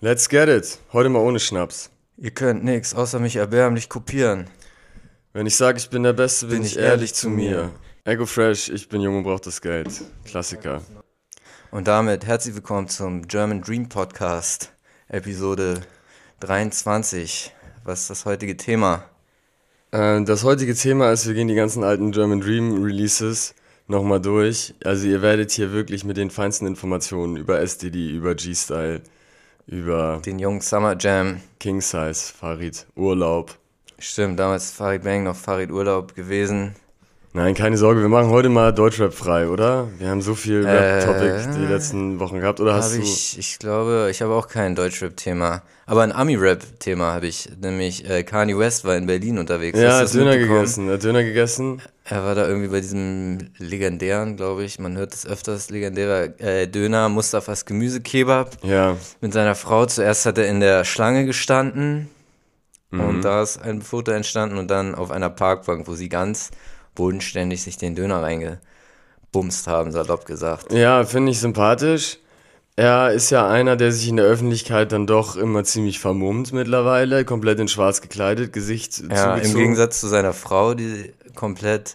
Let's get it. Heute mal ohne Schnaps. Ihr könnt nix, außer mich erbärmlich kopieren. Wenn ich sage, ich bin der Beste, bin, Bin ich ich ehrlich ehrlich zu mir. mir. Ego Fresh, ich bin jung und brauch das Geld. Klassiker. Und damit herzlich willkommen zum German Dream Podcast, Episode 23. Was ist das heutige Thema? Äh, das heutige Thema ist, wir gehen die ganzen alten German Dream Releases nochmal durch. Also ihr werdet hier wirklich mit den feinsten Informationen über SDD, über G-Style, über Den jungen Summer Jam. King Size, Farid, Urlaub. Stimmt, damals Farid Bang noch Farid Urlaub gewesen. Nein, keine Sorge, wir machen heute mal Deutschrap frei, oder? Wir haben so viel Rap-Topic Äh, die letzten Wochen gehabt, oder hast du... ich, ich glaube, ich habe auch kein Deutschrap-Thema. Aber ein Ami-Rap-Thema habe ich. Nämlich äh, Kanye West war in Berlin unterwegs. ja, hat Döner gegessen, hat Döner gegessen. Er war da irgendwie bei diesem legendären, glaube ich, man hört es öfters, legendärer äh, Döner, Mustafas Gemüsekebab Ja, mit seiner Frau. Zuerst hat er in der Schlange gestanden Mhm. und da ist ein Foto entstanden und dann auf einer Parkbank, wo sie ganz bodenständig sich den Döner reingebumst haben, salopp gesagt. ja, finde ich sympathisch. Er ist ja einer, der sich in der Öffentlichkeit dann doch immer ziemlich vermummt mittlerweile, komplett in schwarz gekleidet, Gesicht Ja, im zugezogen. Gegensatz zu seiner Frau, die komplett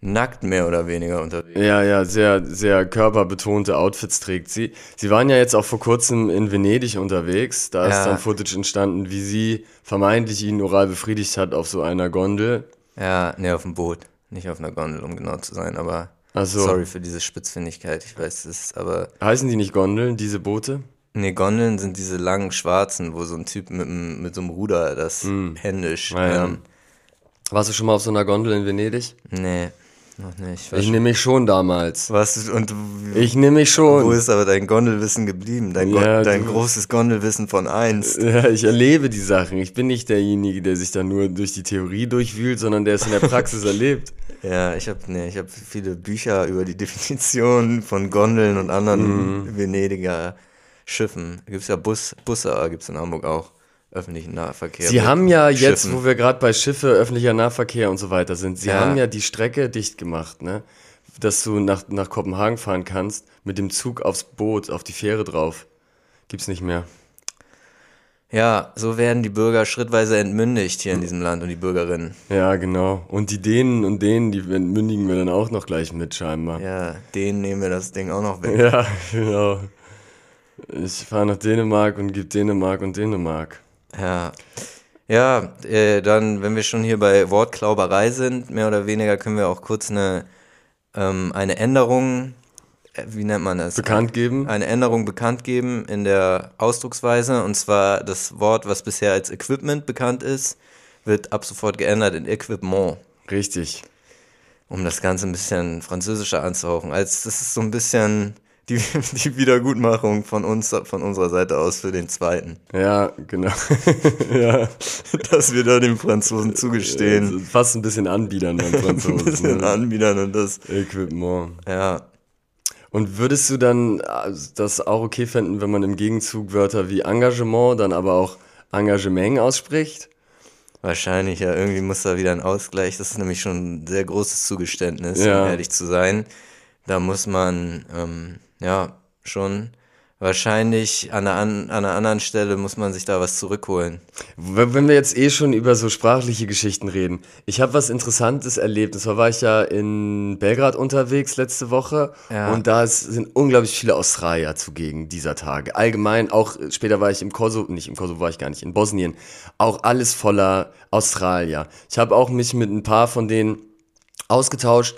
nackt mehr oder weniger unterwegs ist. Ja, ja, sehr, sehr körperbetonte Outfits trägt sie. Sie waren ja jetzt auch vor kurzem in Venedig unterwegs. Da ist Ja. dann Footage entstanden, wie sie vermeintlich ihn oral befriedigt hat auf so einer Gondel. Ja, nee, auf dem Boot. Nicht auf einer Gondel, um genau zu sein, aber so. sorry für diese Spitzfindigkeit, ich weiß es, ist aber Heißen die nicht Gondeln, diese Boote? Nee, Gondeln sind diese langen schwarzen, wo so ein Typ mit, mit so einem Ruder das händisch. Ah, ja. Ähm, Warst du schon mal auf so einer Gondel in Venedig? nee, noch nicht. Ich Ich nehme mich schon damals. Was und Ich nehme mich schon. wo ist aber dein Gondelwissen geblieben? Dein, Ja, dein du- großes Gondelwissen von einst. Ja, ich erlebe die Sachen. Ich bin nicht derjenige, der sich da nur durch die Theorie durchwühlt, sondern der es in der Praxis erlebt. Ja, ich habe nee, ich habe viele Bücher über die Definition von Gondeln und Mhm. anderen Venediger Schiffen. Gibt's ja Bus, Busse, gibt's in Hamburg auch öffentlichen Nahverkehr. Sie haben ja jetzt, Schiffen. wo wir gerade bei Schiffe, öffentlicher Nahverkehr und so weiter sind, sie Ja. haben ja die Strecke dicht gemacht, ne? Dass du nach, nach Kopenhagen fahren kannst, mit dem Zug aufs Boot, auf die Fähre drauf. Gibt's nicht mehr. Ja, so werden die Bürger schrittweise entmündigt hier in diesem Land und die Bürgerinnen. Ja, genau. Und die Dänen und Dänen, die entmündigen wir dann auch noch gleich mit, scheinbar. Ja, denen nehmen wir das Ding auch noch weg. Ja, genau. Ich fahre nach Dänemark und gebe Dänemark und Dänemark. Ja. Ja, äh, dann, wenn wir schon hier bei Wortklauberei sind, mehr oder weniger können wir auch kurz eine, ähm, eine Änderung, äh, wie nennt man das? Bekannt geben. Eine Änderung bekannt geben in der Ausdrucksweise. Und zwar das Wort, was bisher als Equipment bekannt ist, wird ab sofort geändert in Equipment. Richtig. Um das Ganze ein bisschen französischer anzuhauchen. Als das ist so ein bisschen die, die Wiedergutmachung von uns, von unserer Seite aus für den zweiten. Ja, genau. ja. dass wir da den Franzosen zugestehen. Also Fast ein bisschen anbiedern beim Ein Franzosen. bisschen ne? anbiedern und das, Equipment. ja. Und würdest du dann äh, das auch okay finden, wenn man im Gegenzug Wörter wie Engagement dann aber auch Engagement ausspricht? Wahrscheinlich, ja, irgendwie muss da wieder ein Ausgleich. Das ist nämlich schon ein sehr großes Zugeständnis, Ja. um ehrlich zu sein. Da muss man, ähm, ja, schon wahrscheinlich an einer, an, einer anderen Stelle muss man sich da was zurückholen. Wenn wir jetzt eh schon über so sprachliche Geschichten reden. Ich habe was Interessantes erlebt. Und zwar war ich ja in Belgrad unterwegs letzte Woche. Ja. Und da sind unglaublich viele Australier zugegen dieser Tage. Allgemein, auch äh, später war ich im Kosovo, nicht im Kosovo war ich gar nicht, in Bosnien. Auch alles voller Australier. Ich habe auch mich mit ein paar von denen ausgetauscht.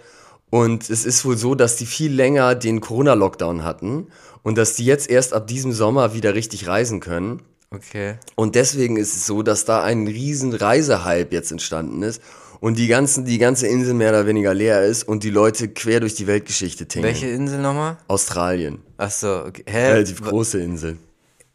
Und es ist wohl so, dass die viel länger den Corona-Lockdown hatten und dass die jetzt erst ab diesem Sommer wieder richtig reisen können. Okay. Und deswegen ist es so, dass da ein riesen Reisehype jetzt entstanden ist und die, ganzen, die ganze Insel mehr oder weniger leer ist und die Leute quer durch die Weltgeschichte tingeln. Welche Insel nochmal? Australien. Ach so, okay. Hä? Relativ große Insel.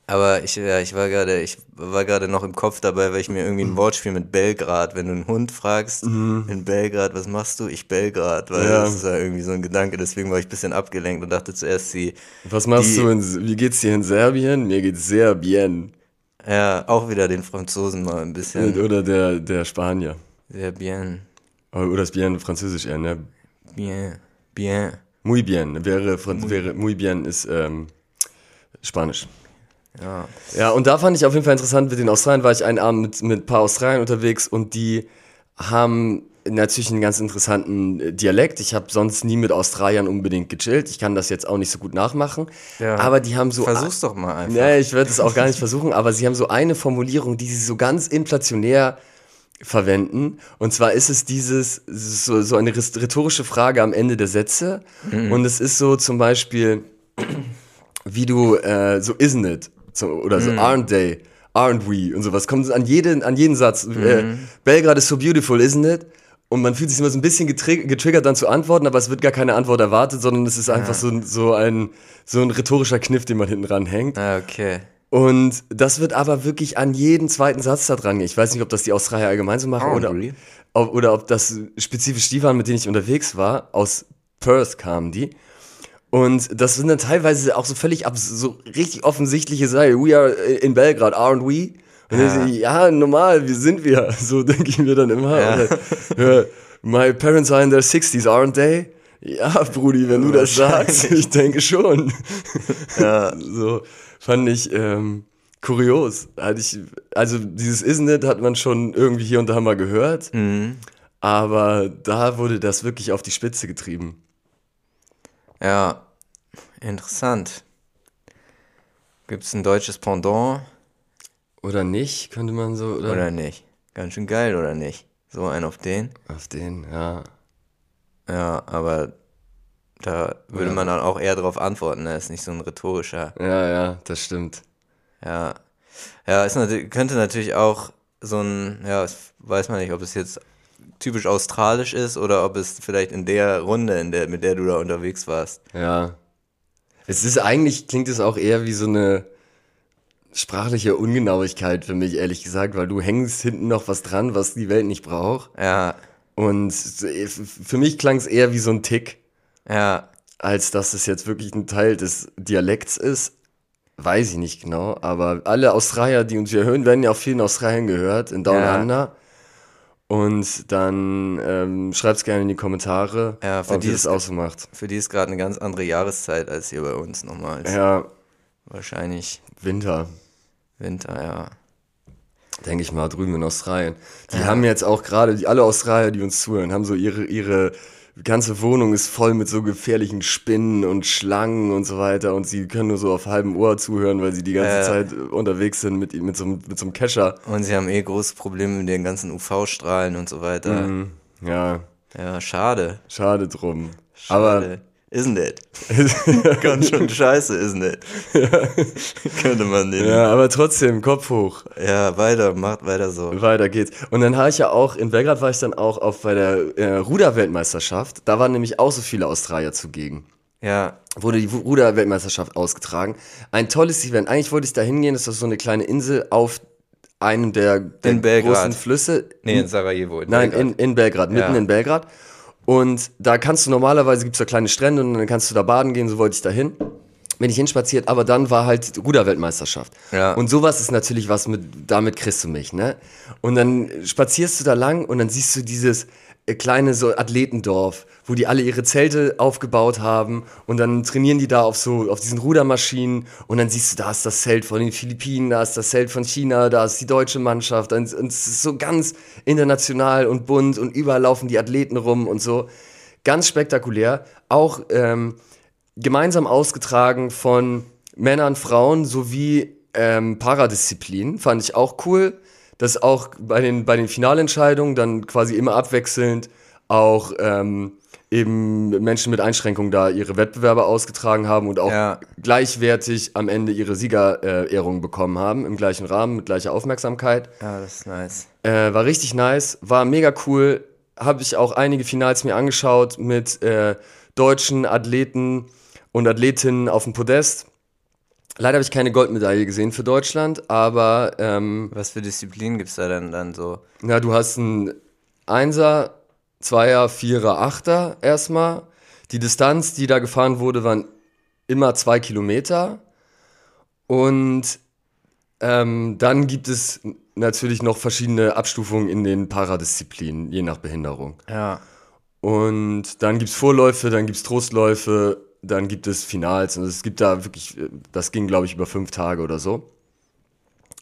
Aber ich, ja, ich war gerade, ich war gerade noch im Kopf dabei, weil ich mir irgendwie ein Wortspiel mit Belgrad, wenn du einen Hund fragst, in Belgrad, was machst du? Ich Belgrad, weil Ja. das ist ja irgendwie so ein Gedanke, deswegen war ich ein bisschen abgelenkt und dachte zuerst sie, Was machst Die- du in, wie geht's dir in Serbien? Mir geht's sehr bien. ja, auch wieder den Franzosen mal ein bisschen, Oder der, der Spanier. sehr bien, Oder das bien französisch eher, ne? bien, bien, Muy bien. Wäre, Franz wäre muy bien ist ähm, Spanisch. Ja. Ja, und da fand ich auf jeden Fall interessant, mit den Australiern war ich einen Abend mit, mit ein paar Australiern unterwegs und die haben natürlich einen ganz interessanten äh, Dialekt. Ich habe sonst nie mit Australiern unbedingt gechillt. Ich kann das jetzt auch nicht so gut nachmachen. Ja. Aber die haben so. Versuch's doch mal einfach. Nee, ich werde es auch gar nicht versuchen, aber sie haben so eine Formulierung, die sie so ganz inflationär verwenden. Und zwar ist es dieses, so, so eine rhetorische Frage am Ende der Sätze. Und es ist so zum Beispiel, wie du, äh, so isn't it? So, oder so aren't they? Aren't we? Und sowas. Kommt an jeden, an jeden Satz. Äh, Belgrad is so beautiful, isn't it? Und man fühlt sich immer so ein bisschen getrig getriggert dann zu antworten, aber es wird gar keine Antwort erwartet, sondern es ist einfach so, ein- so, ein, so ein rhetorischer Kniff, den man hinten ranhängt. Ah, okay. Und das wird aber wirklich an jeden zweiten Satz da dran. Ich weiß nicht, ob das die Australier allgemein so machen oder, Hungry. ob, oder ob das spezifisch die waren, mit denen ich unterwegs war. Aus Perth kamen die. Und das sind dann teilweise auch so völlig so richtig offensichtliche Sachen. We are in Belgrad, aren't we? Und Ja. Ich, ja, normal, wie sind wir? So denke ich mir dann immer. Ja. Ja, my parents are in their 60s, aren't they? Ja, Brudi, wenn du das sagst, ich denke schon. Ja. So fand ich ähm, kurios. Hatte ich, also dieses Isn't it hat man schon irgendwie hier und da mal gehört, Mhm. aber da wurde das wirklich auf die Spitze getrieben. Ja, interessant. Gibt's ein deutsches Pendant Oder nicht, könnte man so, oder? oder nicht? Ganz schön geil, oder nicht? So ein auf den? Auf den, ja. Ja, aber da würde Ja. man dann auch eher darauf antworten, ne? Ist nicht so ein rhetorischer. Ja, ja, das stimmt. Ja. Ja, ist natürlich, könnte natürlich auch so ein, ja, weiß man nicht, ob es jetzt typisch australisch ist oder ob es vielleicht in der Runde, in der, mit der du da unterwegs warst. Ja. Es ist eigentlich, klingt es auch eher wie so eine sprachliche Ungenauigkeit für mich, ehrlich gesagt, weil du hängst hinten noch was dran, was die Welt nicht braucht. Ja, Und für mich klang es eher wie so ein Tick. ja, als dass es jetzt wirklich ein Teil des Dialekts ist, weiß ich nicht genau. Aber alle Australier, die uns hier hören, werden ja auch viel in Australien gehört, in Down Ja. Under. Und dann ähm, schreibt's gerne in die Kommentare, Ja, für ob die ihr das ist- auch so macht. für die ist gerade eine ganz andere Jahreszeit als hier bei uns nochmal. Ja, Wahrscheinlich Winter, Winter, ja. denke ich mal, drüben in Australien. Die haben jetzt auch gerade, die alle Australier, die uns zuhören, haben so ihre, ihre ganze Wohnung ist voll mit so gefährlichen Spinnen und Schlangen und so weiter und sie können nur so auf halbem Ohr zuhören, weil sie die ganze Ja. Zeit unterwegs sind mit, mit, so, einem- mit so einem Kescher. Und sie haben eh große Probleme mit den ganzen UV-Strahlen und so weiter. Mhm. Ja, Ja, schade. schade drum. Schade. Isn't it? Ganz schön scheiße, isn't it? Könnte man. Aber, ja, aber trotzdem, Kopf hoch. Ja, weiter, macht weiter so. Weiter geht's. Und dann habe ich ja auch, in Belgrad war ich dann auch auf bei der äh, Ruderweltmeisterschaft. Da waren nämlich auch so viele Australier zugegen. Ja, Wurde die Ruderweltmeisterschaft ausgetragen. Ein tolles Event. Eigentlich wollte ich da hingehen, das ist so eine kleine Insel auf einem der, der großen Flüsse. nee, in Sarajevo. In Nein, Belgrad. in, in Belgrad, mitten Ja. in Belgrad. Und da kannst du normalerweise, gibt's da kleine Strände und dann kannst du da baden gehen, so wollte ich da hin. Bin ich hinspaziert, aber dann war halt Ruderweltmeisterschaft. Ja. Und sowas ist natürlich was mit, damit kriegst du mich, ne? Und dann spazierst du da lang und dann siehst du dieses kleine so Athletendorf, wo die alle ihre Zelte aufgebaut haben und dann trainieren die da auf so, auf diesen Rudermaschinen und dann siehst du, da ist das Zelt von den Philippinen, da ist das Zelt von China, da ist die deutsche Mannschaft und, und es ist so ganz international und bunt und überall laufen die Athleten rum und so. Ganz spektakulär. Auch, ähm, gemeinsam ausgetragen von Männern, Frauen sowie ähm, Paradisziplinen. Fand ich auch cool, dass auch bei den, bei den Finalentscheidungen dann quasi immer abwechselnd auch ähm, eben Menschen mit Einschränkungen da ihre Wettbewerbe ausgetragen haben und auch Ja. gleichwertig am Ende ihre Siegerehrung bekommen haben, im gleichen Rahmen, mit gleicher Aufmerksamkeit. Ja, das ist nice. Äh, war richtig nice, war mega cool. Habe ich auch einige Finals mir angeschaut mit äh, deutschen Athleten und Athletinnen auf dem Podest. Leider habe ich keine Goldmedaille gesehen für Deutschland, aber ähm, Was für Disziplinen gibt's da denn dann so? na, du hast einen Einser, Zweier, Vierer, Achter erstmal. Die Distanz, die da gefahren wurde, waren immer zwei Kilometer. Und ähm, dann gibt es natürlich noch verschiedene Abstufungen in den Paradisziplinen, je nach Behinderung. Ja. Und dann gibt's Vorläufe, dann gibt's Trostläufe dann gibt es Finals. Und es gibt da wirklich, das ging, glaube ich, über fünf Tage oder so.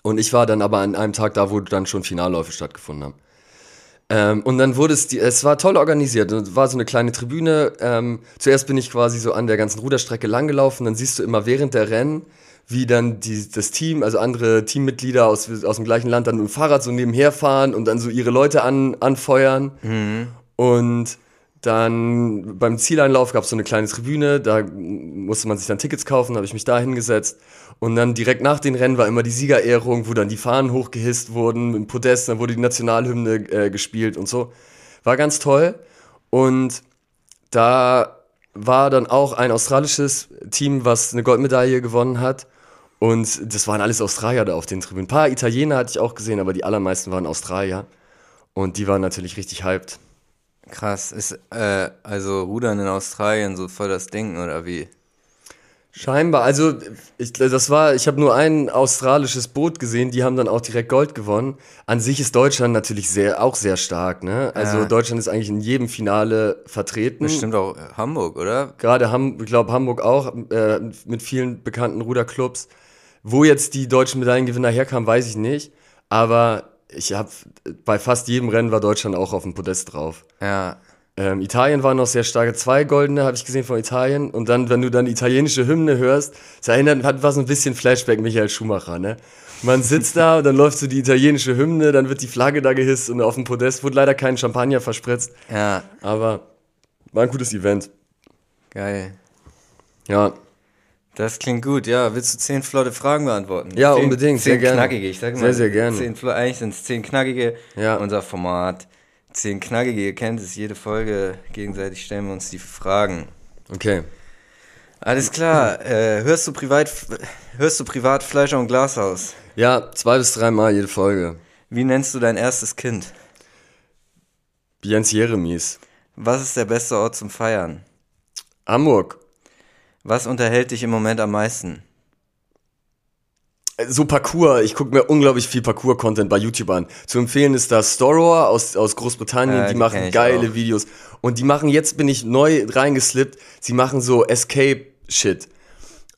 Und ich war dann aber an einem Tag da, wo dann schon Finalläufe stattgefunden haben. Ähm, und dann wurde es, die, es war toll organisiert. Es war so eine kleine Tribüne. Ähm, zuerst bin ich quasi so an der ganzen Ruderstrecke langgelaufen. Dann siehst du immer während der Rennen, wie dann die, das Team, also andere Teammitglieder aus, aus dem gleichen Land dann mit dem Fahrrad so nebenher fahren und dann so ihre Leute an, anfeuern. Mhm. Und dann beim Zieleinlauf gab es so eine kleine Tribüne, da musste man sich dann Tickets kaufen, habe ich mich da hingesetzt. Und dann direkt nach den Rennen war immer die Siegerehrung, wo dann die Fahnen hochgehisst wurden im Podest, dann wurde die Nationalhymne äh, gespielt und so. War ganz toll. Und da war dann auch ein australisches Team, was eine Goldmedaille gewonnen hat. Und das waren alles Australier da auf den Tribünen. Ein paar Italiener hatte ich auch gesehen, aber die allermeisten waren Australier. Und die waren natürlich richtig hyped. Krass, ist äh, also Rudern in Australien so voll das Ding oder wie? Scheinbar, also ich, das war, ich habe nur ein australisches Boot gesehen, die haben dann auch direkt Gold gewonnen. An sich ist Deutschland natürlich sehr, auch sehr stark, ne? Also ja. Deutschland ist eigentlich in jedem Finale vertreten. Bestimmt auch Hamburg, oder? Gerade Ham, ich glaube Hamburg auch äh, mit vielen bekannten Ruderclubs. Wo jetzt die deutschen Medaillengewinner herkamen, weiß ich nicht. Aber ich habe bei fast jedem Rennen war Deutschland auch auf dem Podest drauf. Ja. Ähm, Italien war noch sehr starke, zwei goldene habe ich gesehen von Italien. Und dann, wenn du dann italienische Hymne hörst, das erinnert, hat was ein bisschen Flashback Michael Schumacher, ne? Man sitzt da und dann läuft so die italienische Hymne, dann wird die Flagge da gehisst und auf dem Podest wurde leider kein Champagner verspritzt. Ja. Aber war ein gutes Event. Geil. Ja. Das klingt gut, ja. Willst du zehn flotte Fragen beantworten? Ja, zehn, unbedingt. Zehn sehr gerne. knackige, ich sage mal. Sehr, sehr gerne. Zehn, eigentlich sind es zehn knackige. Ja. Unser Format. Zehn knackige, ihr kennt es, jede Folge gegenseitig stellen wir uns die Fragen. Okay. Alles klar. Äh, hörst, du privat, hörst du privat Fleischer und Glashaus? Ja, zwei bis dreimal jede Folge. Wie nennst du dein erstes Kind? Jens Jeremies. Was ist der beste Ort zum Feiern? Hamburg. Was unterhält dich im Moment am meisten? So Parkour, ich gucke mir unglaublich viel Parkour-Content bei YouTube an. Zu empfehlen ist da Storrower aus, aus Großbritannien, äh, die, die machen geile auch. Videos. Und die machen, jetzt bin ich neu reingeslippt, sie machen so Escape-Shit.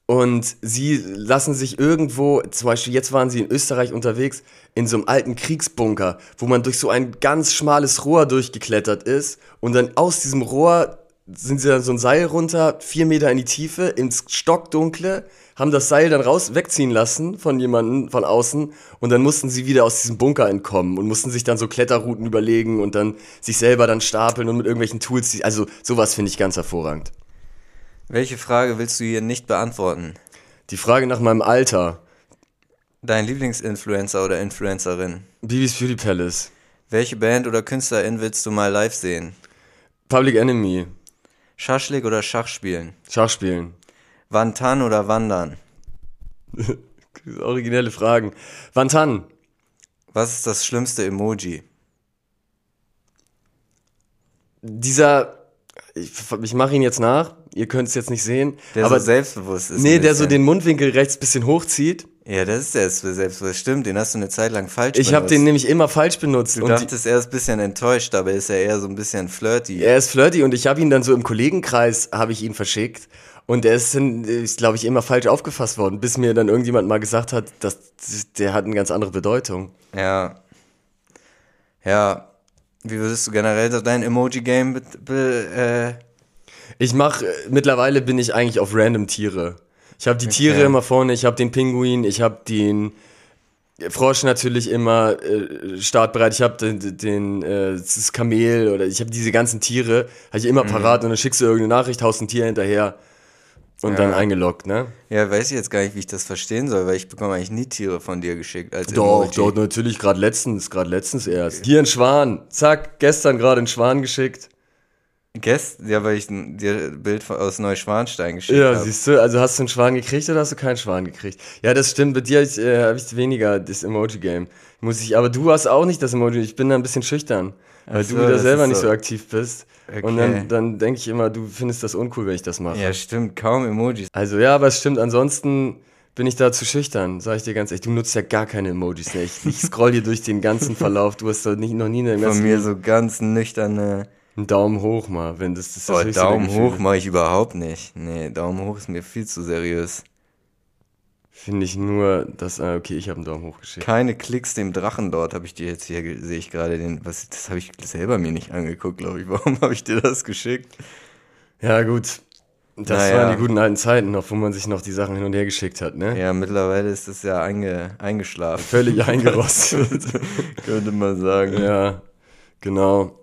Und sie lassen sich irgendwo, zum Beispiel jetzt waren sie in Österreich unterwegs, in so einem alten Kriegsbunker, wo man durch so ein ganz schmales Rohr durchgeklettert ist und dann aus diesem Rohr sind sie dann so ein Seil runter, vier Meter in die Tiefe, ins Stockdunkle, haben das Seil dann raus wegziehen lassen von jemandem von außen und dann mussten sie wieder aus diesem Bunker entkommen und mussten sich dann so Kletterrouten überlegen und dann sich selber dann stapeln und mit irgendwelchen Tools. Also sowas finde ich ganz hervorragend. Welche Frage willst du hier nicht beantworten? Die Frage nach meinem Alter. Dein Lieblingsinfluencer oder Influencerin? Bibis Beauty Palace. Welche Band oder Künstlerin willst du mal live sehen? Public Enemy. Schaschlik oder Schachspielen? Schachspielen. Wantan oder Wandern? Originelle Fragen. Wantan. Was ist das schlimmste Emoji? Dieser, ich, ich mache ihn jetzt nach, ihr könnt es jetzt nicht sehen. Der aber so selbstbewusst ist. Nee, der so den Mundwinkel rechts ein bisschen hochzieht. Ja, das ist der selbstbewusst. Stimmt, den hast du eine Zeit lang falsch benutzt. Ich habe den nämlich immer falsch benutzt. Du und dachtest, er ist ein bisschen enttäuscht, aber ist er eher so ein bisschen flirty. Er ist flirty und ich habe ihn dann so im Kollegenkreis, habe ich ihn verschickt. Und er ist, ist glaube ich, immer falsch aufgefasst worden, bis mir dann irgendjemand mal gesagt hat, dass der hat eine ganz andere Bedeutung. Ja. Ja. Wie würdest du generell dein Emoji-Game äh Ich mache, mittlerweile bin ich eigentlich auf random Tiere. Ich habe die okay. Tiere immer vorne, ich habe den Pinguin, ich habe den Frosch natürlich immer äh, startbereit, ich habe den, den äh, das Kamel oder ich habe diese ganzen Tiere, habe ich immer mhm. parat und dann schickst du irgendeine Nachricht, haust ein Tier hinterher und ja. dann eingeloggt, ne? Ja, weiß ich jetzt gar nicht, wie ich das verstehen soll, weil ich bekomme eigentlich nie Tiere von dir geschickt als Doch, Emoji. doch, natürlich, gerade letztens, gerade letztens erst. Hier ein Schwan, zack, gestern gerade ein Schwan geschickt. Gestern, ja, weil ich dir ein Bild aus Neuschwanstein geschickt habe. Ja, hab. siehst du, also hast du einen Schwan gekriegt oder hast du keinen Schwan gekriegt? Ja, das stimmt, bei dir habe ich, äh, hab ich weniger das Emoji-Game. Muss ich, aber du hast auch nicht das Emoji, ich bin da ein bisschen schüchtern, weil so, du da selber nicht so. so aktiv bist. Okay. Und dann, dann denke ich immer, du findest das uncool, wenn ich das mache. Ja, stimmt, kaum Emojis. Also ja, aber es stimmt, ansonsten bin ich da zu schüchtern, sag ich dir ganz ehrlich. Du nutzt ja gar keine Emojis. Ne? Ich, ich scroll hier durch den ganzen Verlauf. Du hast doch nicht, noch nie eine Von mir so ganz nüchterne Einen Daumen hoch mal, wenn das, das ist das Daumen hoch mache ich überhaupt nicht. Nee, Daumen hoch ist mir viel zu seriös. Finde ich nur, dass, ah, okay, ich habe einen Daumen hoch geschickt. Keine Klicks dem Drachen dort, habe ich dir jetzt hier, sehe ich gerade den, was, das habe ich selber mir nicht angeguckt, glaube ich. Warum habe ich dir das geschickt? Ja, gut. Das Naja. waren die guten alten Zeiten noch, wo man sich noch die Sachen hin und her geschickt hat, ne? Ja, mittlerweile ist es ja einge, eingeschlafen. Völlig eingerostet. Könnte man sagen. ja, genau.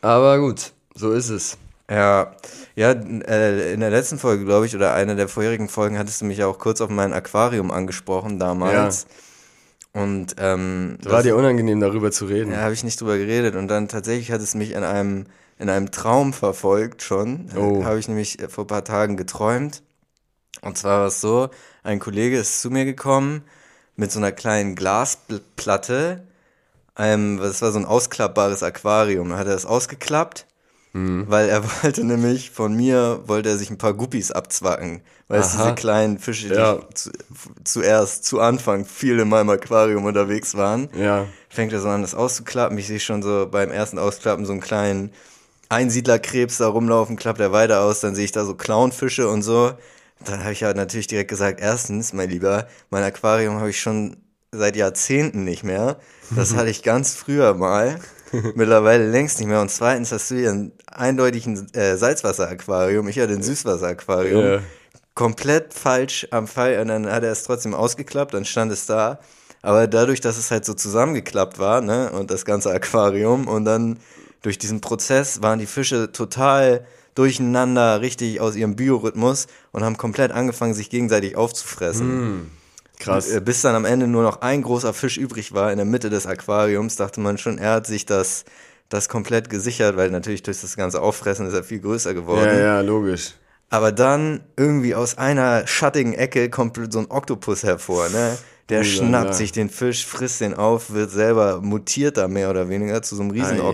Aber gut, so ist es. Ja, ja, äh, in der letzten Folge, glaube ich, oder einer der vorherigen Folgen, hattest du mich ja auch kurz auf mein Aquarium angesprochen damals. Und ähm, war dir unangenehm, darüber zu reden. ja, habe ich nicht drüber geredet. Und dann tatsächlich hat es mich in einem, in einem Traum verfolgt schon. Oh. Habe ich nämlich äh, vor ein paar Tagen geträumt. Und zwar war es so, ein Kollege ist zu mir gekommen mit so einer kleinen Glasplatte. Ähm, das war so ein ausklappbares Aquarium. Dann hat er das ausgeklappt, weil er wollte nämlich von mir, wollte er sich ein paar Guppies abzwacken. Weil es diese kleinen Fische, die Ja. zu, zuerst, zu Anfang viel in meinem Aquarium unterwegs waren Ja. fängt er so an, das auszuklappen. Ich sehe schon so beim ersten Ausklappen so einen kleinen Einsiedlerkrebs da rumlaufen, klappt er weiter aus, dann sehe ich da so Clownfische und so. Dann habe ich halt natürlich direkt gesagt, erstens, mein Lieber, mein Aquarium habe ich schon seit Jahrzehnten nicht mehr. Das hatte ich ganz früher mal. Mittlerweile längst nicht mehr. Und zweitens hast du hier einen eindeutigen äh, Salzwasseraquarium. Ich hatte ein Süßwasseraquarium Ja. komplett falsch am Fall und dann hat er es trotzdem ausgeklappt, dann stand es da. Aber dadurch, dass es halt so zusammengeklappt war, ne, und das ganze Aquarium und dann durch diesen Prozess waren die Fische total durcheinander, richtig aus ihrem Biorhythmus und haben komplett angefangen, sich gegenseitig aufzufressen. Krass. Äh, Bis dann am Ende nur noch ein großer Fisch übrig war in der Mitte des Aquariums, dachte man schon, er hat sich das, das komplett gesichert, weil natürlich durch das ganze Auffressen ist er viel größer geworden. Ja, ja, logisch. Aber dann irgendwie aus einer schattigen Ecke kommt so ein Oktopus hervor, ne? Der Oh, schnappt sich den Fisch, frisst den auf, wird selber mutiert da mehr oder weniger zu so einem riesen Ei.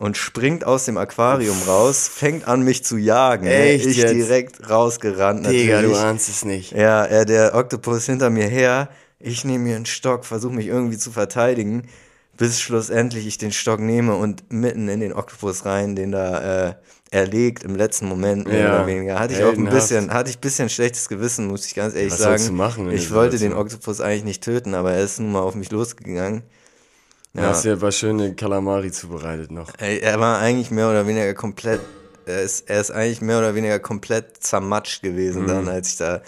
Und springt aus dem Aquarium raus, fängt an mich zu jagen. ne? Echt ich jetzt? direkt rausgerannt Digga, du natürlich. ahnst es nicht. Ja, er, der Oktopus hinter mir her. Ich nehme mir einen Stock, versuche mich irgendwie zu verteidigen, bis schlussendlich ich den Stock nehme und mitten in den Oktopus rein, den da äh, erlegt im letzten Moment mehr Ja, oder weniger. Hatte ich auch ein bisschen, hatte ich ein bisschen schlechtes Gewissen, muss ich ganz ehrlich Was sagen. du machen ich wollte den Situation? Oktopus eigentlich nicht töten, aber er ist nun mal auf mich losgegangen. Ja. Hast ja ein paar schöne Kalamari zubereitet noch. Er war eigentlich mehr oder weniger komplett, er ist, er ist eigentlich mehr oder weniger komplett zermatscht gewesen dann, als ich da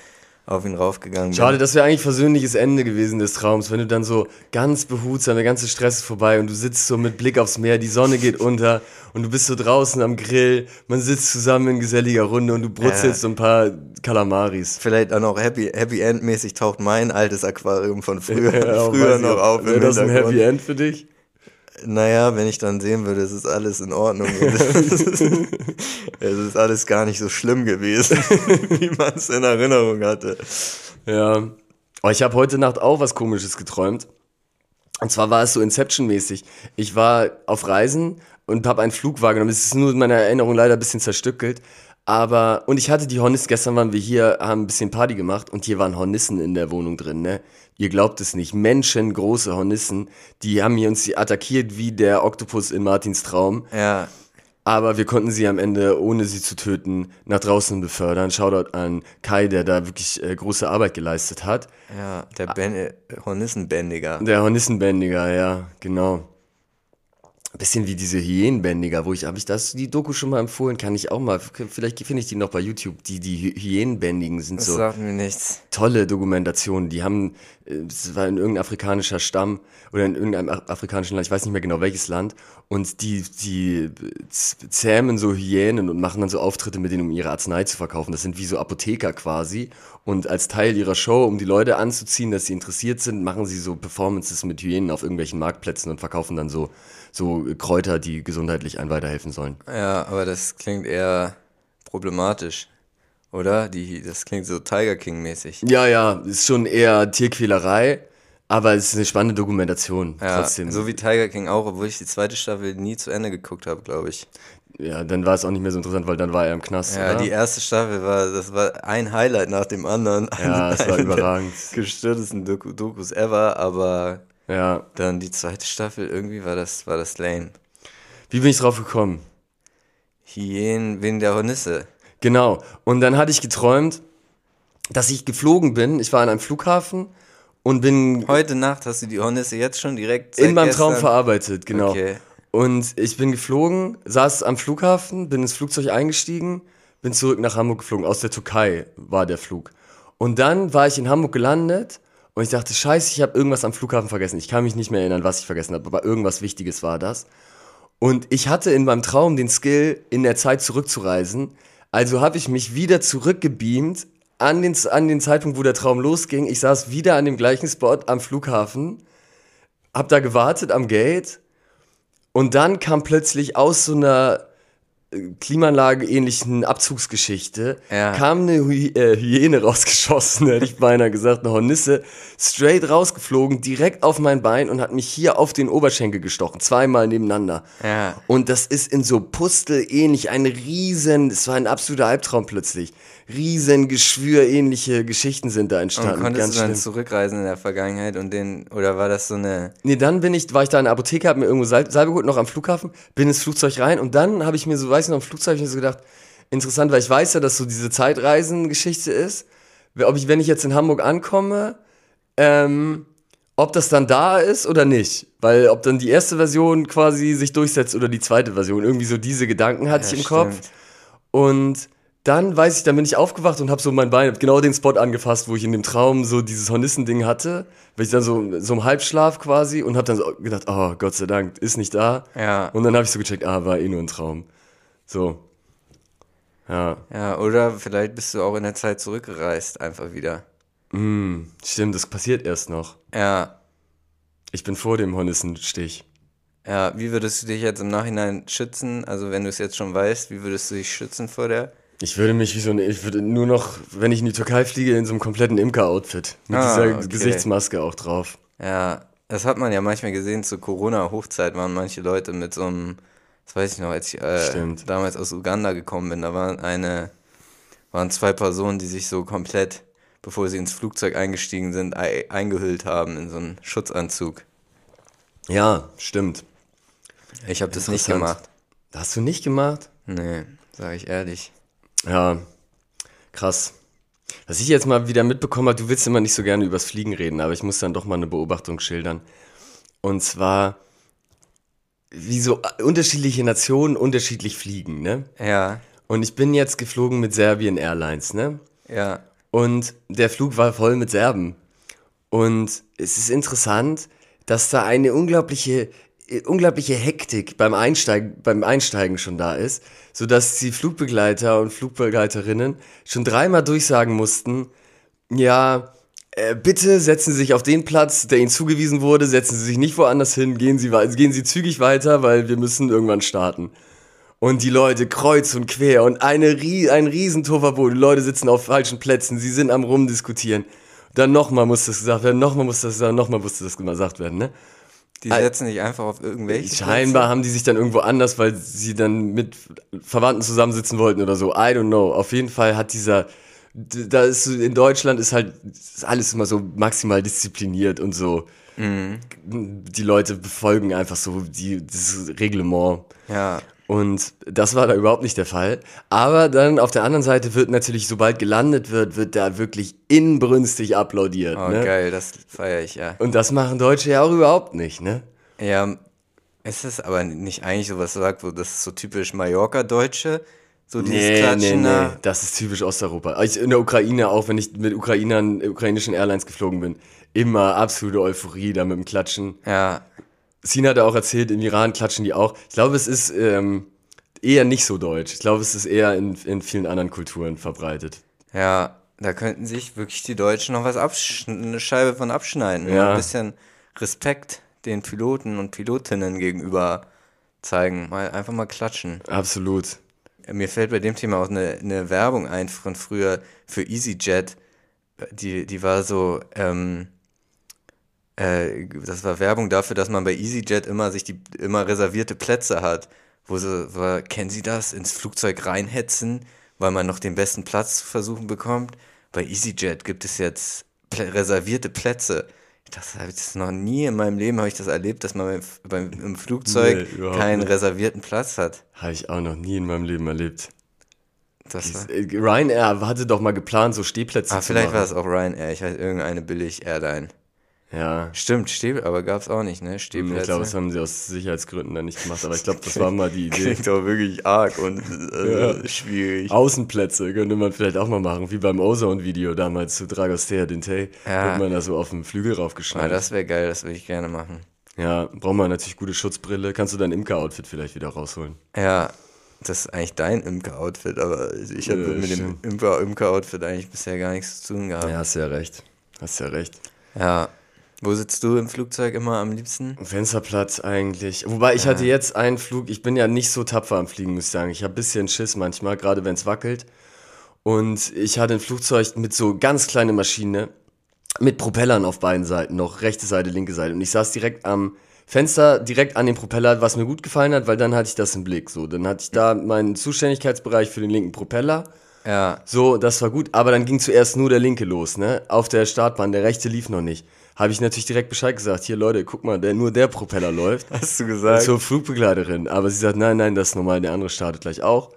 auf ihn raufgegangen bin. Schade, das wäre eigentlich versöhnliches Ende gewesen des Traums, wenn du dann so ganz behutsam, der ganze Stress ist vorbei und du sitzt so mit Blick aufs Meer, die Sonne geht unter und du bist so draußen am Grill, man sitzt zusammen in geselliger Runde und du brutzelst so ein paar Kalamaris. Vielleicht dann auch Happy, Happy End mäßig taucht mein altes Aquarium von früher, Ja, früher noch auf Wäre das ein. Happy End für dich? Naja, wenn ich dann sehen würde, es ist alles in Ordnung. es ist alles gar nicht so schlimm gewesen, wie man es in Erinnerung hatte. Ja. Oh, ich habe heute Nacht auch was Komisches geträumt. Und zwar war es so Inception-mäßig. Ich war auf Reisen und habe einen Flug wahrgenommen. Es ist nur in meiner Erinnerung leider ein bisschen zerstückelt. Aber, und ich hatte die Hornissen, gestern waren wir hier, haben ein bisschen Party gemacht und hier waren Hornissen in der Wohnung drin, ne? Ihr glaubt es nicht. Menschen, große Hornissen, die haben hier uns attackiert wie der Oktopus in Martins Traum. Ja, Aber wir konnten sie am Ende, ohne sie zu töten, nach draußen befördern. Shoutout an Kai, der da wirklich äh, große Arbeit geleistet hat. ja, der ben äh, Hornissenbändiger. Der Hornissenbändiger, ja, genau. Bisschen wie diese Hyänenbändiger, wo ich, habe ich das, die Doku schon mal empfohlen, kann ich auch mal, vielleicht finde ich die noch bei YouTube, die, die Hy- Hyänenbändigen sind Das so sagt mir nichts. tolle Dokumentationen, die haben, äh, es war in irgendein afrikanischer Stamm oder in irgendeinem Af- afrikanischen Land, ich weiß nicht mehr genau welches Land, und die, die zähmen so Hyänen und machen dann so Auftritte mit denen, um ihre Arznei zu verkaufen. Das sind wie so Apotheker quasi. Und als Teil ihrer Show, um die Leute anzuziehen, dass sie interessiert sind, machen sie so Performances mit Hyänen auf irgendwelchen Marktplätzen und verkaufen dann so, so Kräuter, die gesundheitlich einem weiterhelfen sollen. Ja, aber das klingt eher problematisch, oder? Die, das klingt so Tiger King-mäßig. Ja, ja, ist schon eher Tierquälerei, aber es ist eine spannende Dokumentation. Ja, trotzdem. so wie Tiger King auch, obwohl ich die zweite Staffel nie zu Ende geguckt habe, glaube ich. Ja, dann war es auch nicht mehr so interessant, weil dann war er im Knast. Ja, oder? die erste Staffel war, das war ein Highlight nach dem anderen. Ja, es war überragend. Gestörtesten Doku Dokus ever, aber ja. dann die zweite Staffel, irgendwie war das, war das lame. Wie bin ich drauf gekommen? Hyänen wegen der Hornisse. Genau. Und dann hatte ich geträumt, dass ich geflogen bin. Ich war an einem Flughafen und bin Heute Nacht hast du die Hornisse jetzt schon direkt in meinem Traum gestern- verarbeitet, genau. Okay. Und ich bin geflogen, saß am Flughafen, bin ins Flugzeug eingestiegen, bin zurück nach Hamburg geflogen. Aus der Türkei war der Flug. Und dann war ich in Hamburg gelandet und ich dachte, scheiße, ich habe irgendwas am Flughafen vergessen. Ich kann mich nicht mehr erinnern, was ich vergessen habe, aber irgendwas Wichtiges war das. Und ich hatte in meinem Traum den Skill, in der Zeit zurückzureisen. Also habe ich mich wieder zurückgebeamt an den, an den Zeitpunkt, wo der Traum losging. Ich saß wieder an dem gleichen Spot am Flughafen, hab da gewartet am Gate und dann kam plötzlich aus so einer äh, Klimaanlage-ähnlichen Abzugsgeschichte, Ja. kam eine Hy äh, Hyäne rausgeschossen, hätte ich beinahe gesagt, eine Hornisse, straight rausgeflogen, direkt auf mein Bein und hat mich hier auf den Oberschenkel gestochen, zweimal nebeneinander. Ja. Und das ist in so Pustel ähnlich, ein riesen, es war ein absoluter Albtraum plötzlich. Riesen Geschwür-ähnliche Geschichten sind da Und entstanden. konntest ganz du dann schlimm. zurückreisen in der Vergangenheit und den, oder war das so eine, Nee, dann bin ich, war ich da in der Apotheke, hab mir irgendwo Sal- Salbe geholt, noch am Flughafen, bin ins Flugzeug rein und dann habe ich mir so, weiß ich noch, im Flugzeug ich mir so gedacht, interessant, weil ich weiß ja, dass so diese Zeitreisen-Geschichte ist. Ob ich, wenn ich jetzt in Hamburg ankomme, ähm, ob das dann da ist oder nicht. Weil ob dann die erste Version quasi sich durchsetzt oder die zweite Version. Irgendwie so diese Gedanken hatte Ja, ich im Kopf. stimmt. Und dann weiß ich, dann bin ich aufgewacht und habe so mein Bein, genau den Spot angefasst, wo ich in dem Traum so dieses Hornissending hatte. Bin ich dann so, so im Halbschlaf quasi und habe dann so gedacht, oh Gott sei Dank, ist nicht da. Ja. Und dann habe ich so gecheckt, ah, war eh nur ein Traum. So. Ja, ja, oder vielleicht bist du auch in der Zeit zurückgereist, einfach wieder. stimmt, das passiert erst noch. Ja, Ich bin vor dem Hornissenstich. ja, wie würdest du dich jetzt im Nachhinein schützen? Also wenn du es jetzt schon weißt, wie würdest du dich schützen vor der? Ich würde mich wie so eine, ich würde nur noch, wenn ich in die Türkei fliege, in so einem kompletten Imker-Outfit. Mit Ah, dieser okay. Gesichtsmaske auch drauf. Ja, das hat man ja manchmal gesehen, zur Corona-Hochzeit waren manche Leute mit so einem, das weiß ich noch, als ich äh, damals aus Uganda gekommen bin, da waren eine, waren zwei Personen, die sich so komplett, bevor sie ins Flugzeug eingestiegen sind, ei- eingehüllt haben in so einen Schutzanzug. Ja, stimmt. Ich habe das nicht gemacht. Hast du nicht gemacht? Nee, sage ich ehrlich. Ja, krass. Was ich jetzt mal wieder mitbekommen habe, du willst immer nicht so gerne übers Fliegen reden, aber ich muss dann doch mal eine Beobachtung schildern. Und zwar, wie so unterschiedliche Nationen unterschiedlich fliegen, ne? Ja, Und ich bin jetzt geflogen mit Serbien Airlines, ne? ja, Und der Flug war voll mit Serben. Und es ist interessant, dass da eine unglaubliche, äh, unglaubliche Hektik beim Einsteigen, beim Einsteigen schon da ist, sodass die Flugbegleiter und Flugbegleiterinnen schon dreimal durchsagen mussten, ja, äh, bitte setzen Sie sich auf den Platz, der Ihnen zugewiesen wurde, setzen Sie sich nicht woanders hin, gehen Sie, gehen Sie zügig weiter, weil wir müssen irgendwann starten. Und die Leute kreuz und quer und eine, ein Riesentoverboot. Die Leute sitzen auf falschen Plätzen, sie sind am rumdiskutieren. Dann nochmal muss das gesagt werden, nochmal muss das gesagt, nochmal muss das gesagt werden, ne? Die setzen nicht einfach auf irgendwelche Scheinbar haben die sich dann irgendwo anders, weil sie dann mit Verwandten zusammensitzen wollten oder so. I don't know. Auf jeden Fall hat dieser, da ist in Deutschland ist halt ist alles immer so maximal diszipliniert und so. Die Leute befolgen einfach so die, dieses Reglement. Plätze. Ja, Und das war da überhaupt nicht der Fall. Aber dann auf der anderen Seite wird natürlich, sobald gelandet wird, wird da wirklich inbrünstig applaudiert. oh ne? geil, das feiere ich, ja. Und das machen Deutsche ja auch überhaupt nicht, ne? Ja, ist es aber nicht eigentlich so, was du sagst, das ist so typisch Mallorca-Deutsche, so dieses Nee, Klatschen nee, nee, das ist typisch Osteuropa. Ich, in der Ukraine auch, wenn ich mit Ukrainern, ukrainischen Airlines geflogen bin, immer absolute Euphorie da mit dem Klatschen. Ja, Sina hat auch erzählt, im Iran klatschen die auch. Ich glaube, es ist ähm, eher nicht so deutsch. Ich glaube, es ist eher in, in vielen anderen Kulturen verbreitet. ja, da könnten sich wirklich die Deutschen noch was eine Scheibe von abschneiden. Ja. Ein bisschen Respekt den Piloten und Pilotinnen gegenüber zeigen. Mal einfach mal klatschen. Absolut. Mir fällt bei dem Thema auch eine, eine Werbung ein von früher für EasyJet. Die, die war so, ähm, äh, das war Werbung dafür, dass man bei EasyJet immer sich die immer reservierte Plätze hat. Wo so war, kennen Sie das? Ins Flugzeug reinhetzen, weil man noch den besten Platz zu versuchen bekommt. Bei EasyJet gibt es jetzt plä reservierte Plätze. Das habe ich das noch nie in meinem Leben habe ich das erlebt, dass man beim, beim, im Flugzeug Nee, keinen nicht. reservierten Platz hat. Habe ich auch noch nie in meinem Leben erlebt. Das war, Äh, Ryanair hatte doch mal geplant, so Stehplätze ah, zu vielleicht machen. war es auch Ryanair, ich weiß, irgendeine Billig-Airline. Ja. Stimmt, Steh, aber gab es auch nicht, ne? Ich Stehplätze. glaube, das haben sie aus Sicherheitsgründen dann nicht gemacht, aber ich glaube, das war mal die Idee. Klingt doch wirklich arg und äh, schwierig. Außenplätze könnte man vielleicht auch mal machen, wie beim Ozone-Video damals zu Dragostea Dintei. Ja. Wird man da so auf den Flügel Ah, raufgeschnallt. das wäre geil, das würde ich gerne machen. ja, braucht man natürlich gute Schutzbrille. Kannst du dein Imker-Outfit vielleicht wieder rausholen? Ja, das ist eigentlich dein Imker-Outfit, aber ich habe Ja, mit dem stimmt. Imker- Imker-Outfit eigentlich bisher gar nichts zu tun gehabt. Ja, hast ja recht. Hast ja recht. Ja. Wo sitzt du im Flugzeug immer am liebsten? Fensterplatz eigentlich. Wobei ich hatte jetzt einen Flug, ich bin ja nicht so tapfer am Fliegen, muss ich sagen. Ich habe ein bisschen Schiss manchmal, gerade wenn es wackelt. Und ich hatte ein Flugzeug mit so ganz kleine Maschine, mit Propellern auf beiden Seiten, noch rechte Seite, linke Seite. Und ich saß direkt am Fenster, direkt an dem Propeller, was mir gut gefallen hat, weil dann hatte ich das im Blick. So, dann hatte ich da meinen Zuständigkeitsbereich für den linken Propeller. Ja, So, das war gut, aber dann ging zuerst nur der linke los, ne? Auf der Startbahn, der rechte lief noch nicht. Habe ich natürlich direkt Bescheid gesagt, hier Leute, guck mal, der, nur der Propeller läuft. hast du gesagt? Zur Flugbegleiterin. Aber sie sagt, nein, nein, das ist normal, der andere startet gleich auch.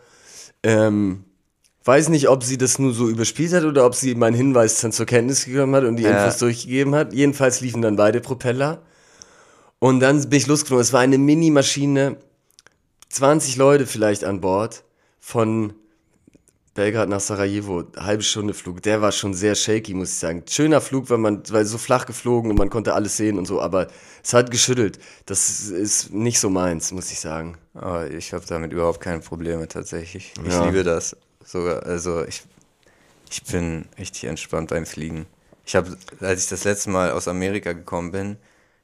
Ähm, weiß nicht, ob sie das nur so überspielt hat oder ob sie meinen Hinweis dann zur Kenntnis genommen hat und die Ja. Infos durchgegeben hat. Jedenfalls liefen dann beide Propeller. Und dann bin ich losgeflogen. Es war eine Mini-Maschine, 20 Leute vielleicht an Bord, von Belgrad nach Sarajevo, halbe Stunde Flug. Der war schon sehr shaky, muss ich sagen. Schöner Flug, weil man, weil so flach geflogen und man konnte alles sehen und so, aber es hat geschüttelt. Das ist nicht so meins, muss ich sagen. Oh, ich habe damit überhaupt keine Probleme tatsächlich. Ich Ja. liebe das sogar. Also ich, ich bin richtig entspannt beim Fliegen. Ich habe, als ich das letzte Mal aus Amerika gekommen bin,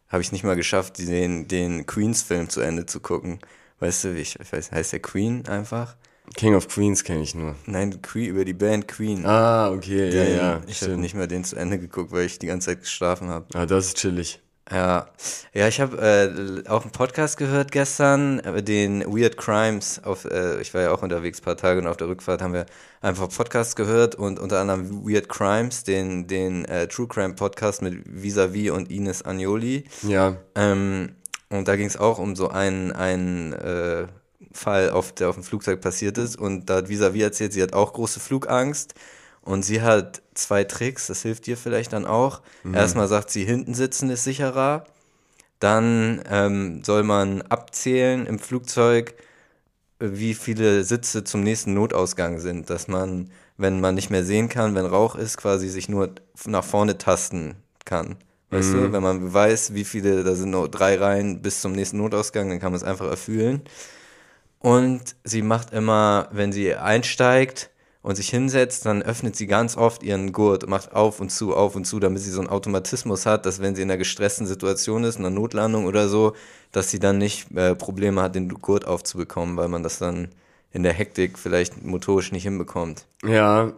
habe ich nicht mal geschafft, den, den Queens-Film zu Ende zu gucken. Weißt du, wie ich, ich weiß, heißt der Queen einfach? King of Queens kenne ich nur. Nein, Queen, über die Band Queen. Ah, okay, ja, Den- ja. Ich habe nicht mal den zu Ende geguckt, weil ich die ganze Zeit geschlafen habe. Ah, das ist chillig. Ja, ja, ich habe äh, auch einen Podcast gehört gestern, äh, den Weird Crimes. Auf, äh, ich war ja auch unterwegs ein paar Tage und auf der Rückfahrt haben wir einfach Podcasts gehört und unter anderem Weird Crimes, den, den äh, True Crime Podcast mit Visavi und Ines Agnoli. Ja, Ähm, und da ging es auch um so einen, einen äh, Fall, auf, der auf dem Flugzeug passiert ist. Und da hat Visavi erzählt, sie hat auch große Flugangst. Und sie hat zwei Tricks, das hilft dir vielleicht dann auch. Erstmal sagt sie, hinten sitzen ist sicherer. Dann ähm, soll man abzählen im Flugzeug, äh, wie viele Sitze zum nächsten Notausgang sind. Dass man, wenn man nicht mehr sehen kann, wenn Rauch ist, quasi sich nur nach vorne tasten kann. Weißt du, wenn man weiß, wie viele, da sind nur drei Reihen bis zum nächsten Notausgang, dann kann man es einfach erfüllen. Und sie macht immer, wenn sie einsteigt und sich hinsetzt, dann öffnet sie ganz oft ihren Gurt, macht auf und zu, auf und zu, damit sie so einen Automatismus hat, dass wenn sie in einer gestressten Situation ist, in einer Notlandung oder so, dass sie dann nicht äh, Probleme hat, den Gurt aufzubekommen, weil man das dann in der Hektik vielleicht motorisch nicht hinbekommt. ja.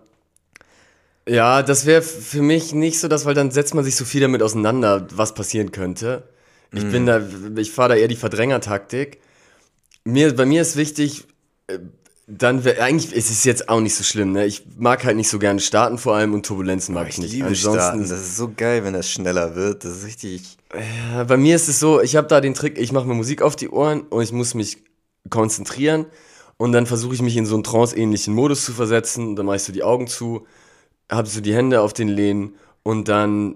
Ja, das wäre für mich nicht so das, weil dann setzt man sich so viel damit auseinander, was passieren könnte. Ich bin da, ich fahre da eher die Verdrängertaktik. Mir, bei mir ist wichtig, äh, dann wär, eigentlich ist es jetzt auch nicht so schlimm, ne? Ich mag halt nicht so gerne starten vor allem und Turbulenzen mag ich, nicht. liebe Ansonsten Starten, das ist so geil, wenn das schneller wird, das ist richtig... Ja, bei mir ist es so, ich habe da den Trick, ich mache mir Musik auf die Ohren und ich muss mich konzentrieren und dann versuche ich mich in so einen trance-ähnlichen Modus zu versetzen. Dann mache ich so die Augen zu, habe so die Hände auf den Lehnen und dann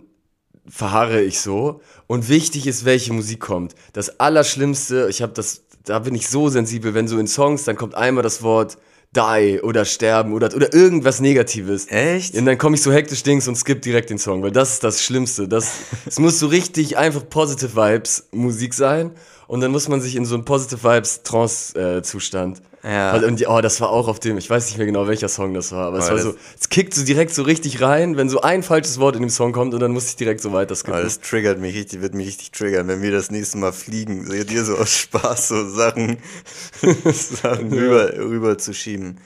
verharre ich so. Und wichtig ist, welche Musik kommt. Das Allerschlimmste, ich habe das, da bin ich so sensibel, wenn so in Songs, dann kommt einmal das Wort die oder sterben oder, oder irgendwas Negatives. Echt? Und dann komme ich so hektisch Dings und skipp direkt den Song, weil das ist das Schlimmste. Das, es muss so richtig einfach Positive Vibes Musik sein und dann muss man sich in so einen Positive Vibes Trance äh, Zustand. Ja. Und die, oh, das war auch auf dem, ich weiß nicht mehr genau welcher Song das war, aber es Aber war so, es kickt so direkt so richtig rein, wenn so ein falsches Wort in dem Song kommt und dann muss ich direkt so weiter skippen. Aber das triggert mich richtig, wird mich richtig triggern, wenn wir das nächste Mal fliegen, seht ihr so aus Spaß so Sachen, Sachen rüber, rüber zu schieben.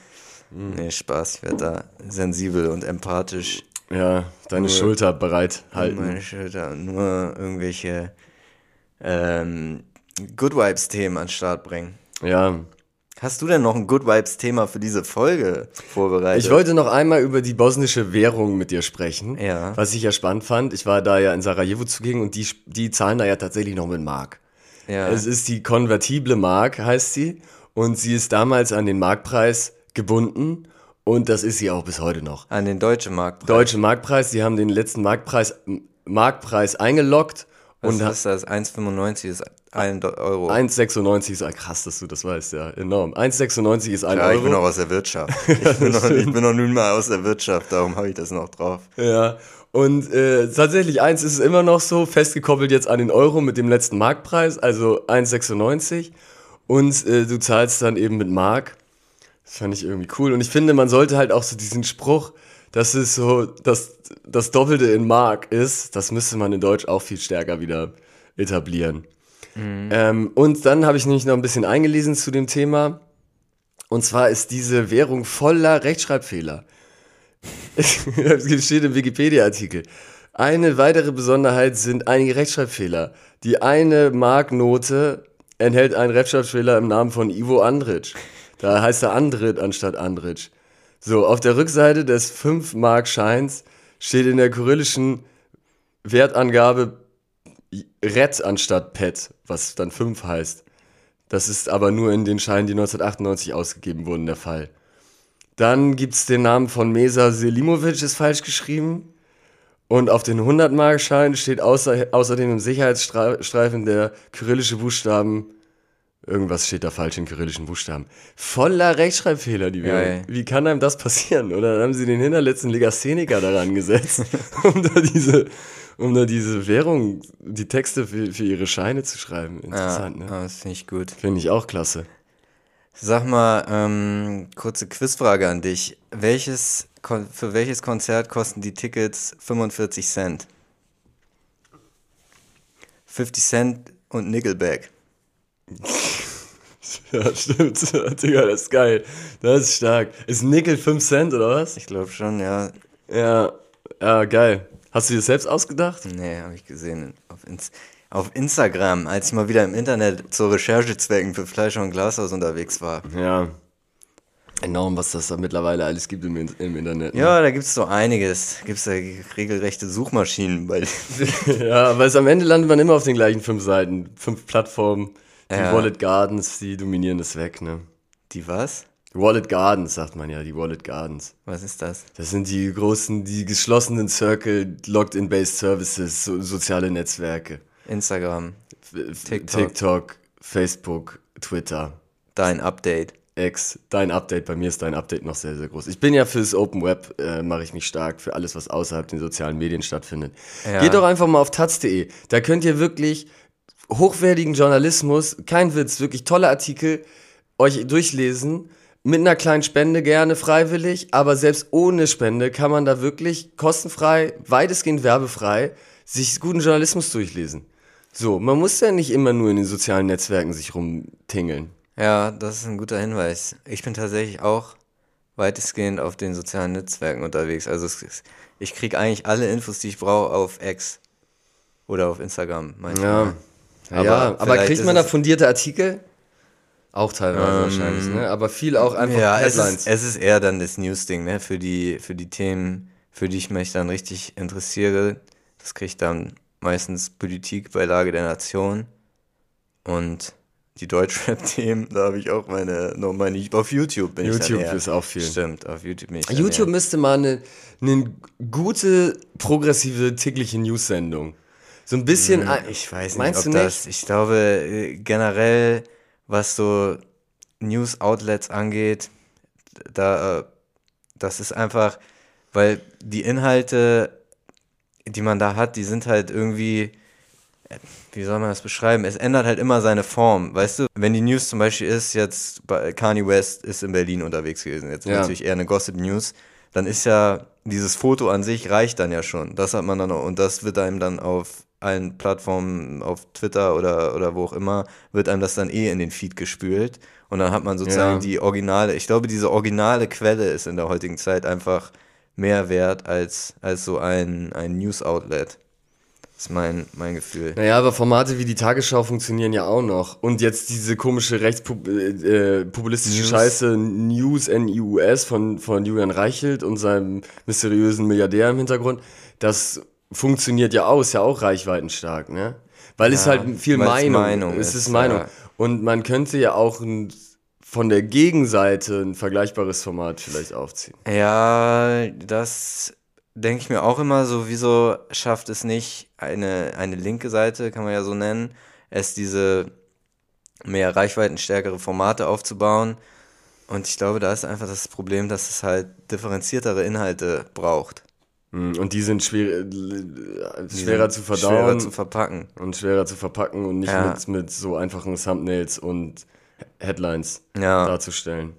Nee, Spaß, ich werde da sensibel und empathisch ja, deine Nur- Schulter bereit halten. meine Schulter und nur irgendwelche ähm, Good Vibes Themen an den Start bringen. Ja. Hast du denn noch ein Good Vibes Thema für diese Folge vorbereitet? Ich wollte noch einmal über die bosnische Währung mit dir sprechen. Ja. Was ich ja spannend fand. Ich war da ja in Sarajevo zugegen und die, die zahlen da ja tatsächlich noch mit Mark. ja. Es ist die konvertible Mark, heißt sie. Und sie ist damals an den Marktpreis gebunden. Und das ist sie auch bis heute noch. an den deutschen Markt. Deutsche Marktpreis, die haben den letzten Marktpreis, Marktpreis eingeloggt. Was Und ist das? 1,95 ist 1 Euro. 1,96 ist krass, dass du das weißt, ja, enorm. 1,96 ist ein ja, ich bin Euro. noch aus der Wirtschaft. Ich bin noch, ich bin noch nun mal aus der Wirtschaft, darum habe ich das noch drauf. Ja. Und äh, tatsächlich, eins ist es immer noch so, festgekoppelt jetzt an den Euro mit dem letzten Marktpreis, also 1,96. Und äh, du zahlst dann eben mit Mark. Das fand ich irgendwie cool. Und ich finde, man sollte halt auch so diesen Spruch, dass es so das, das Doppelte in Mark ist, das müsste man in Deutsch auch viel stärker wieder etablieren. Ähm, und dann habe ich nämlich noch ein bisschen eingelesen zu dem Thema. Und zwar ist diese Währung voller Rechtschreibfehler. Es steht im Wikipedia-Artikel. Eine weitere Besonderheit sind einige Rechtschreibfehler. Die eine Marknote enthält einen Rechtschreibfehler im Namen von Ivo Andrić. Da heißt er Andrit anstatt Andrić. So, auf der Rückseite des 5-Mark-Scheins steht in der kyrillischen Wertangabe Ret anstatt Pet, was dann 5 heißt. Das ist aber nur in den Scheinen, die 1998 ausgegeben wurden, der Fall. Dann gibt's den Namen von Mesa Selimovic, ist falsch geschrieben. Und auf den 100-Mark-Schein steht außer, außerdem im Sicherheitsstreifen der kyrillische Buchstaben. Irgendwas steht da falsch in kyrillischen Buchstaben. Voller Rechtschreibfehler, die Ja, Währung. ja. Wie kann einem das passieren? Oder dann haben sie den hinterletzten Legastheniker daran gesetzt, um da diese, um da diese Währung, die Texte für, für ihre Scheine zu schreiben. Ja, Interessant, ne? ah, das finde ich gut. Finde ich auch klasse. Sag mal, ähm, kurze Quizfrage an dich. Welches, für welches Konzert kosten die Tickets 45 Cent? 50 Cent und Nickelback. Ja, stimmt. Digga, das ist geil. Das ist stark. Ist Nickel 5 Cent oder was? Ich glaube schon, ja. Ja, ja, geil. Hast du dir das selbst ausgedacht? Nee, habe ich gesehen auf, Ins auf Instagram, als ich mal wieder im Internet zu Recherchezwecken für Fleisch und Glashaus unterwegs war. Ja. Enorm, was das da mittlerweile alles gibt im, im Internet. ne? Ja, da gibt's so einiges. Gibt's da regelrechte Suchmaschinen bei. ja, weil es am Ende landet man immer auf den gleichen fünf Seiten. Fünf Plattformen. Die Ja. Wallet Gardens, die dominieren das weg, ne? Die was? Wallet Gardens, sagt man ja, die Wallet Gardens. Was ist das? Das sind die großen, die geschlossenen Circle, Logged-in-Based Services, so, soziale Netzwerke. Instagram. TikTok. TikTok, Facebook, Twitter, Dein Update. X. Dein Update, bei mir ist dein Update noch sehr, sehr groß. Ich bin ja fürs Open Web, äh, mache ich mich stark, für alles, was außerhalb den sozialen Medien stattfindet. Ja. Geht doch einfach mal auf taz.de. Da könnt ihr wirklich hochwertigen Journalismus, kein Witz, wirklich tolle Artikel euch durchlesen. Mit einer kleinen Spende gerne freiwillig, aber selbst ohne Spende kann man da wirklich kostenfrei, weitestgehend werbefrei, sich guten Journalismus durchlesen. So, man muss ja nicht immer nur in den sozialen Netzwerken sich rumtingeln. Ja, das ist ein guter Hinweis. Ich bin tatsächlich auch weitestgehend auf den sozialen Netzwerken unterwegs. Also es ich kriege eigentlich alle Infos, die ich brauche, auf X oder auf Instagram. manchmal. Ja. Aber ja, aber kriegt man da es- fundierte Artikel? Auch teilweise wahrscheinlich, ne? Aber viel auch einfach Ja, es Headlines. ist, es ist eher dann das News-Ding, ne? Für die, für die Themen, für die ich mich dann richtig interessiere. Das kriege ich dann meistens Politik bei Lage der Nation. Und die Deutschrap-Themen, da habe ich auch meine, noch meine, auf YouTube bin ich YouTube dann eher. ist auch viel. Stimmt, auf YouTube bin ich YouTube müsste mal eine, eine gute, progressive tägliche News-Sendung. So ein bisschen. Hm, Ich weiß nicht, Meinst ob du nicht? das, ich glaube äh, generell, was so News-Outlets angeht, da, äh, das ist einfach, weil die Inhalte, die man da hat, die sind halt irgendwie, äh, wie soll man das beschreiben? Es ändert halt immer seine Form, weißt du? Wenn die News zum Beispiel ist, jetzt Kanye West ist in Berlin unterwegs gewesen, jetzt Ja. natürlich eher eine Gossip-News, dann ist ja dieses Foto an sich reicht dann ja schon. Das hat man dann auch, und das wird einem dann auf allen Plattformen, auf Twitter oder, oder wo auch immer, wird einem das dann eh in den Feed gespült. Und dann hat man sozusagen Ja. die originale, ich glaube, diese originale Quelle ist in der heutigen Zeit einfach mehr wert als, als so ein, ein News-Outlet. Ist mein, mein Gefühl. Naja, aber Formate wie die Tagesschau funktionieren ja auch noch. Und jetzt diese komische rechtspopulistische äh, Scheiße News NIUS von, von Julian Reichelt und seinem mysteriösen Milliardär im Hintergrund, das funktioniert ja auch, ist ja auch reichweitenstark, ne? Weil ja, es halt viel Meinung, Meinung ist. Es ist Meinung. Ja. Und man könnte ja auch ein, von der Gegenseite ein vergleichbares Format vielleicht aufziehen. Ja, das denke ich mir auch immer so, wieso schafft es nicht eine, eine linke Seite, kann man ja so nennen, es diese mehr reichweitenstärkere Formate aufzubauen. Und ich glaube, da ist einfach das Problem, dass es halt differenziertere Inhalte braucht. Hm, und die sind schwer, die schwerer sind zu verdauen. Schwerer zu verpacken. Und schwerer zu verpacken und nicht ja. mit, mit so einfachen Thumbnails und Headlines ja. darzustellen.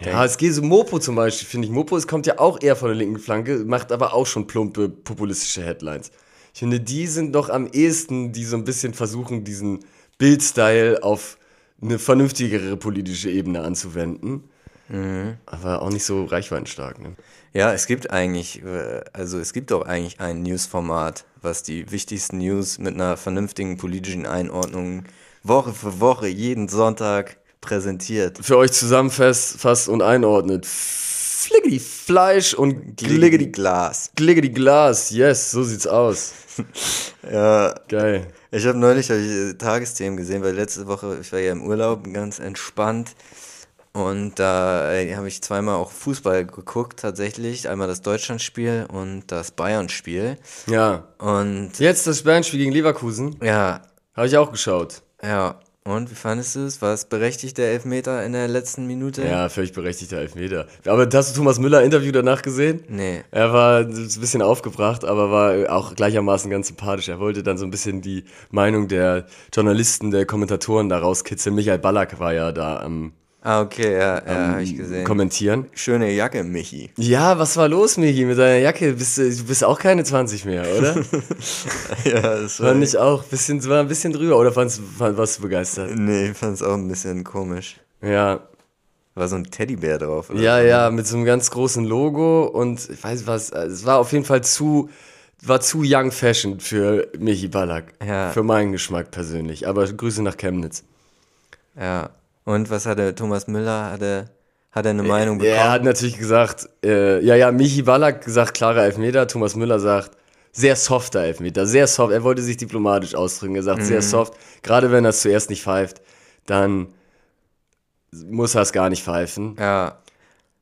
Ja, es geht so Mopo zum Beispiel, finde ich. Mopo es kommt ja auch eher von der linken Flanke, macht aber auch schon plumpe populistische Headlines. Ich finde, die sind doch am ehesten, die so ein bisschen versuchen, diesen Bildstyle auf eine vernünftigere politische Ebene anzuwenden. Mhm. Aber auch nicht so reichweitenstark. Ne? Ja, es gibt eigentlich, äh, also es gibt doch eigentlich ein Newsformat, was die wichtigsten News mit einer vernünftigen politischen Einordnung Woche für Woche, jeden Sonntag präsentiert. Für euch zusammenfasst und einordnet. Fliggedy Fleisch und Gliggedy Glas. Gliggedy Glas, yes, so sieht's aus. ja. Geil. Ich habe neulich hab ich äh, Tagesthemen gesehen, weil letzte Woche, ich war ja im Urlaub, ganz entspannt. Und da äh, habe ich zweimal auch Fußball geguckt, tatsächlich. Einmal das Deutschlandspiel und das Bayern-Spiel. Ja. Und. Jetzt das Bayern-Spiel gegen Leverkusen. Ja. Habe ich auch geschaut. Ja. Und wie fandest du es? War es berechtigt, der Elfmeter in der letzten Minute? Ja, völlig berechtigter Elfmeter. Aber hast du Thomas Müller Interview danach gesehen? Nee. Er war ein bisschen aufgebracht, aber war auch gleichermaßen ganz sympathisch. Er wollte dann so ein bisschen die Meinung der Journalisten, der Kommentatoren da rauskitzeln. Michael Ballack war ja da am Ah, okay, ja, ja, ähm, habe ich gesehen. Kommentieren. Schöne Jacke, Michi. Ja, was war los, Michi, mit deiner Jacke? Bist, du bist auch keine 20 mehr, oder? ja, das war. Fand ich auch. Bisschen, war ein bisschen drüber, oder fandst, fand, warst du begeistert? Nee, ich fand es auch ein bisschen komisch. Ja. War so ein Teddybär drauf, oder? Ja, ja, mit so einem ganz großen Logo und ich weiß was, es war auf jeden Fall zu, war zu Young Fashion für Michi Ballack. Ja. Für meinen Geschmack persönlich. Aber Grüße nach Chemnitz. Ja. Und was hat der Thomas Müller? Hat er, hat er eine Meinung bekommen? Er hat natürlich gesagt, äh, ja, ja, Michi Ballack sagt klarer Elfmeter, Thomas Müller sagt sehr softer Elfmeter, sehr soft. Er wollte sich diplomatisch ausdrücken, er sagt mhm. sehr soft. Gerade wenn er es zuerst nicht pfeift, dann muss er es gar nicht pfeifen. Ja.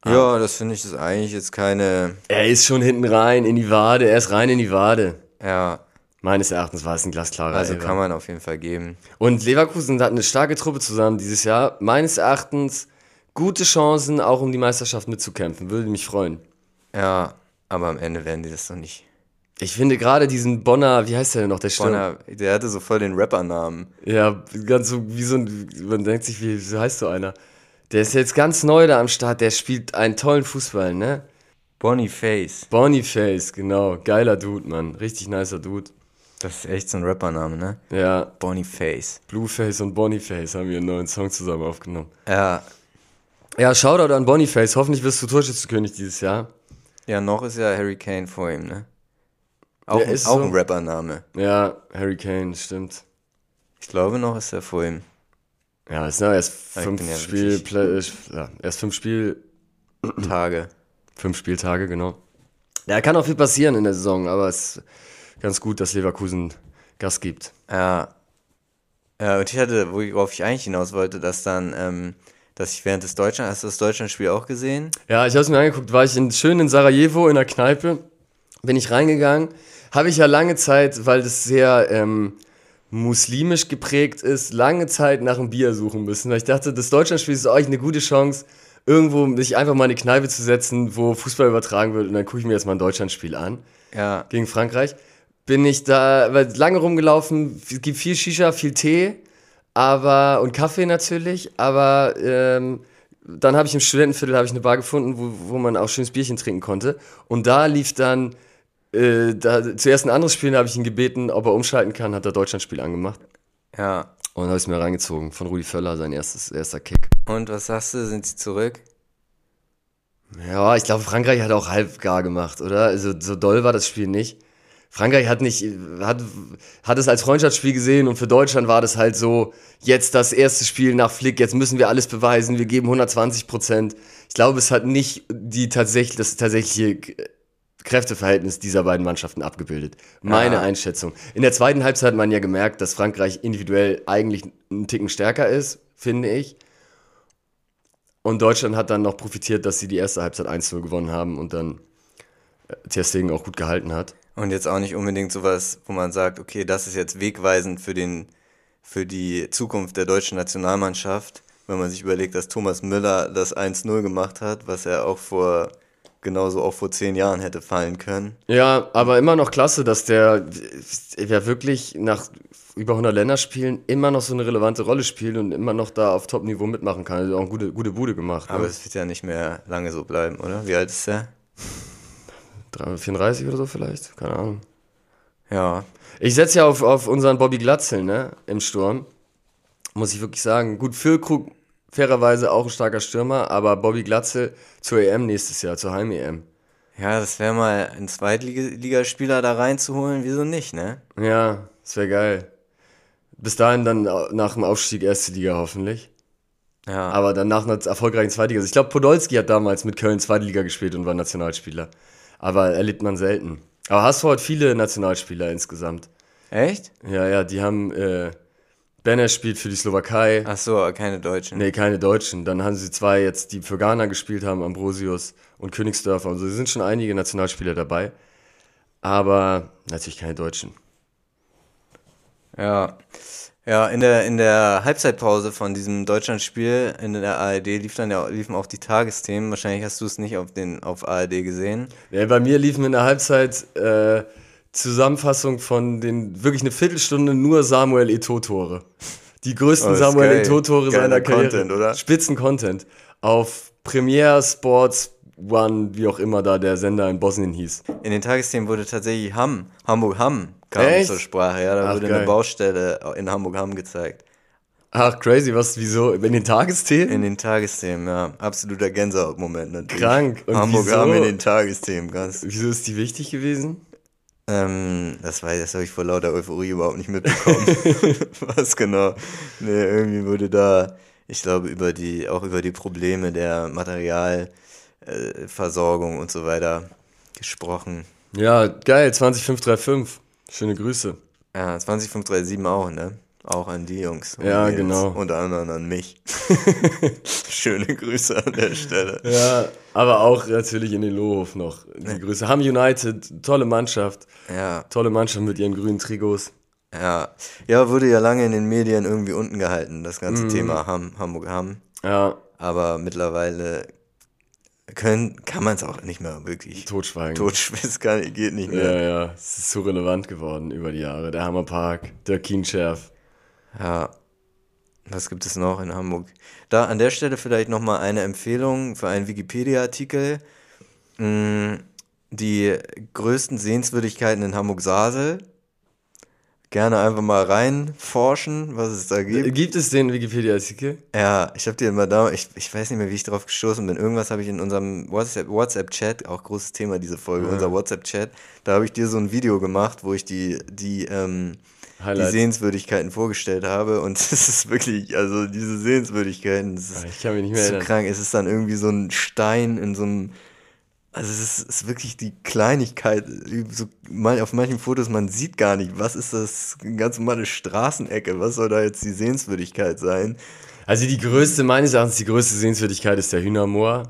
Ah. Ja, das finde ich ist eigentlich jetzt keine. Er ist schon hinten rein in die Wade, er ist rein in die Wade. Ja. Meines Erachtens war es ein glasklarer Also Elfer. kann man auf jeden Fall geben. Und Leverkusen hat eine starke Truppe zusammen dieses Jahr. Meines Erachtens gute Chancen, auch um die Meisterschaft mitzukämpfen. Würde mich freuen. Ja, aber am Ende werden die das doch nicht. Ich finde gerade diesen Bonner, wie heißt der denn noch, der Bonner, der hatte so voll den Rapper-Namen. Ja, ganz so, wie so ein, man denkt sich, wie, wie heißt so einer? Der ist jetzt ganz neu da am Start, der spielt einen tollen Fußball, ne? Boniface. Boniface, genau. Geiler Dude, Mann. Richtig nicer Dude. Das ist echt so ein Rappername, ne? Ja. Boniface. Blueface und Boniface haben einen neuen Song zusammen aufgenommen. Ja. Ja, Shoutout an Boniface. Hoffentlich wirst du Torschützenkönig dieses Jahr. Ja, noch ist ja Harry Kane vor ihm, ne? Auch, ein, auch so. ein Rappername. Ja, Harry Kane, stimmt. Ich glaube noch ist er vor ihm. Ja, ist ja erst fünf ja Spiel, ja, erst fünf Spiel Tage. Fünf Spieltage, genau. Ja, kann auch viel passieren in der Saison, aber es ganz gut, dass Leverkusen Gas gibt. Ja. Ja, und ich hatte, worauf ich eigentlich hinaus wollte, dass dann, ähm, dass ich während des Deutschland, hast du das Deutschlandspiel auch gesehen? Ja, ich habe es mir angeguckt, war ich in, schön in Sarajevo in der Kneipe, bin ich reingegangen, habe ich ja lange Zeit, weil das sehr ähm, muslimisch geprägt ist, lange Zeit nach einem Bier suchen müssen, weil ich dachte, das Deutschlandspiel ist euch eine gute Chance, irgendwo sich einfach mal in eine Kneipe zu setzen, wo Fußball übertragen wird und dann gucke ich mir jetzt mal ein Deutschlandspiel an. Ja. Gegen Frankreich bin ich da lange rumgelaufen, es gibt viel Shisha, viel Tee, aber und Kaffee natürlich, aber ähm, dann habe ich im Studentenviertel ich eine Bar gefunden, wo, wo man auch schönes Bierchen trinken konnte und da lief dann äh, da, zuerst ein anderes Spiel, da habe ich ihn gebeten, ob er umschalten kann, hat er Deutschlandspiel angemacht. Ja. Und habe ich es mir reingezogen von Rudi Völler, sein erstes, erster Kick. Und was sagst du, sind sie zurück? Ja, ich glaube, Frankreich hat auch halb gar gemacht, oder? Also so doll war das Spiel nicht. Frankreich hat nicht, hat, hat es als Freundschaftsspiel gesehen und für Deutschland war das halt so, jetzt das erste Spiel nach Flick, jetzt müssen wir alles beweisen, wir geben 120 Prozent. Ich glaube, es hat nicht die tatsächlich, das tatsächliche Kräfteverhältnis dieser beiden Mannschaften abgebildet. Meine Ja. Einschätzung. In der zweiten Halbzeit hat man ja gemerkt, dass Frankreich individuell eigentlich einen Ticken stärker ist, finde ich. Und Deutschland hat dann noch profitiert, dass sie die erste Halbzeit 1-0 gewonnen haben und dann äh, Ter Stegen auch gut gehalten hat. Und jetzt auch nicht unbedingt sowas, wo man sagt, okay, das ist jetzt wegweisend für, den, für die Zukunft der deutschen Nationalmannschaft, wenn man sich überlegt, dass Thomas Müller das 1-0 gemacht hat, was er auch vor, genauso auch vor zehn Jahren hätte fallen können. Ja, aber immer noch klasse, dass der ja wirklich nach über 100 Länderspielen immer noch so eine relevante Rolle spielt und immer noch da auf Top-Niveau mitmachen kann. Also auch eine gute, gute Bude gemacht. Aber Ne? es wird ja nicht mehr lange so bleiben, oder? Wie alt ist er? 34 oder so vielleicht, keine Ahnung. Ja, Ich setze ja auf, auf unseren Bobby Glatzel, ne, im Sturm. Muss ich wirklich sagen. Gut, Füllkrug fairerweise auch ein starker Stürmer, aber Bobby Glatzel zur EM nächstes Jahr, zur Heim-EM. ja, das wäre mal ein Zweitligaspieler da reinzuholen, wieso nicht, ne? Ja, das wäre geil. Bis dahin dann nach dem Aufstieg erste Liga hoffentlich. Ja, Aber dann nach einer erfolgreichen Zweitliga. Ich glaube, Podolski hat damals mit Köln Zweitliga gespielt und war Nationalspieler. Aber erlebt man selten. Aber HSV hat viele Nationalspieler insgesamt. echt? Ja, ja, die haben, äh, Benner spielt für die Slowakei. Ach so, keine Deutschen. Nee, keine Deutschen. Dann haben sie zwei jetzt, die für Ghana gespielt haben, Ambrosius und Königsdörfer. Also es sind schon einige Nationalspieler dabei. Aber natürlich keine Deutschen. Ja. Ja, in der, in der Halbzeitpause von diesem Deutschlandspiel in der ARD lief dann ja, liefen auch die Tagesthemen. Wahrscheinlich hast du es nicht auf, den, auf ARD gesehen. Ja, bei mir liefen in der Halbzeit äh, Zusammenfassung von den wirklich eine Viertelstunde nur Samuel Eto'o-Tore. Die größten Oh, Samuel. Eto'o-Tore seiner Karriere. Content, oder? Spitzen-Content. Auf Premiere Sports One, wie auch immer da der Sender in Bosnien hieß. In den Tagesthemen wurde tatsächlich Hamm, Hamburg-Hamm kam Echt? zur Sprache. Ja, da Ach, wurde geil. eine Baustelle in Hamburg-Hamm gezeigt. Ach, crazy, was, wieso? In den Tagesthemen? In den Tagesthemen, ja. Absoluter Gänsehautmoment natürlich. Krank. Und Hamburg-Hamm wieso? in den Tagesthemen, ganz. Wieso ist die wichtig gewesen? Ähm, das weiß das habe ich vor lauter Euphorie überhaupt nicht mitbekommen. Was genau? Nee, irgendwie wurde da, ich glaube, über die, auch über die Probleme der Materialversorgung äh, und so weiter gesprochen. Ja, geil, 20535. Schöne Grüße. Ja, 20537 auch, ne? Auch an die Jungs. Ja, Mädels. genau. Unter anderem an mich. Schöne Grüße an der Stelle. Ja, aber auch natürlich in den Lohhof noch. Die Grüße. Ham United, tolle Mannschaft. Ja, Tolle Mannschaft mit ihren grünen Trigos. ja. Ja, wurde ja lange in den Medien irgendwie unten gehalten, das ganze Thema Ham, Hamburg-Hamm. Ja, Aber mittlerweile können, kann man es auch nicht mehr wirklich totschweigen. totschwitzen, kann- geht nicht Ja, mehr. ja, es ist so relevant geworden über die Jahre. Der Hammerpark, der Kienschärf. Ja. Was gibt es noch in Hamburg? Da an der Stelle vielleicht nochmal eine Empfehlung für einen Wikipedia-Artikel. Mm, Die größten Sehenswürdigkeiten in Hamburg-Sasel. Gerne einfach mal reinforschen, was es da gibt. Gibt es den Wikipedia-Artikel? Ja, ich habe dir mal da, ich, ich weiß nicht mehr, wie ich drauf gestoßen bin. Irgendwas habe ich in unserem WhatsApp- WhatsApp-Chat, auch großes Thema diese Folge, unser WhatsApp-Chat, da habe ich dir so ein Video gemacht, wo ich die, die, ähm, die. Sehenswürdigkeiten vorgestellt habe. Und es ist wirklich, also diese Sehenswürdigkeiten, das ist Ich kann mich nicht mehr so erinnern. krank. Es ist dann irgendwie so ein Stein in so einem. Also es ist, ist wirklich die Kleinigkeit. So, mal, auf manchen Fotos, man sieht gar nicht, was ist das eine ganz normale Straßenecke, was soll da jetzt die Sehenswürdigkeit sein? Also die größte, meines Erachtens, die größte Sehenswürdigkeit ist der Hühnermoor.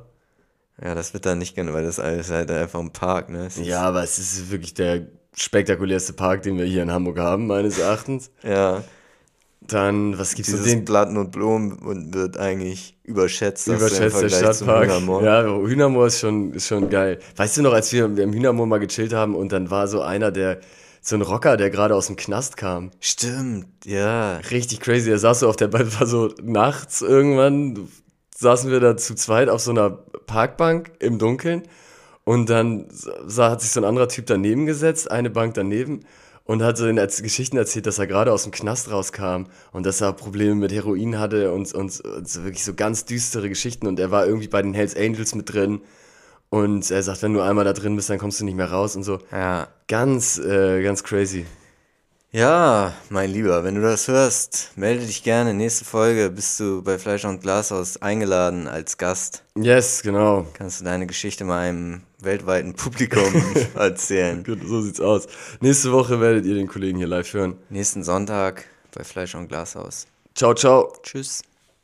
Ja, das wird dann nicht gerne, weil das alles halt einfach ein Park, ne? Ist- Ja, aber es ist wirklich der spektakulärste Park, den wir hier in Hamburg haben, meines Erachtens. Ja, Dann, was gibt's dieses Den Platten und Blumen und wird eigentlich überschätzt. überschätzt der Stadtpark. Hühnermoor. Ja, Hühnermoor ist schon, ist schon geil. Weißt du noch, als wir im Hühnermoor mal gechillt haben und dann war so einer, der, so ein Rocker, der gerade aus dem Knast kam. Stimmt, ja. Richtig crazy. Er saß so auf der, war so nachts irgendwann, saßen wir da zu zweit auf so einer Parkbank im Dunkeln und dann sah, hat sich so ein anderer Typ daneben gesetzt, eine Bank daneben und hat so in Erz- Geschichten erzählt, dass er gerade aus dem Knast rauskam und dass er Probleme mit Heroin hatte und, und, und so wirklich so ganz düstere Geschichten und er war irgendwie bei den Hells Angels mit drin Und er sagt, wenn du einmal da drin bist, dann kommst du nicht mehr raus und so. Ja. Ganz, äh, ganz crazy. Ja, mein Lieber, wenn du das hörst, melde dich gerne. Nächste Folge bist du bei Fleisch und Glashaus eingeladen als Gast. Yes, genau. Kannst du deine Geschichte mal einem weltweiten Publikum erzählen. Gut, so sieht's aus. Nächste Woche werdet ihr den Kollegen hier live hören. Nächsten Sonntag bei Fleisch und Glashaus. Ciao, ciao. Tschüss.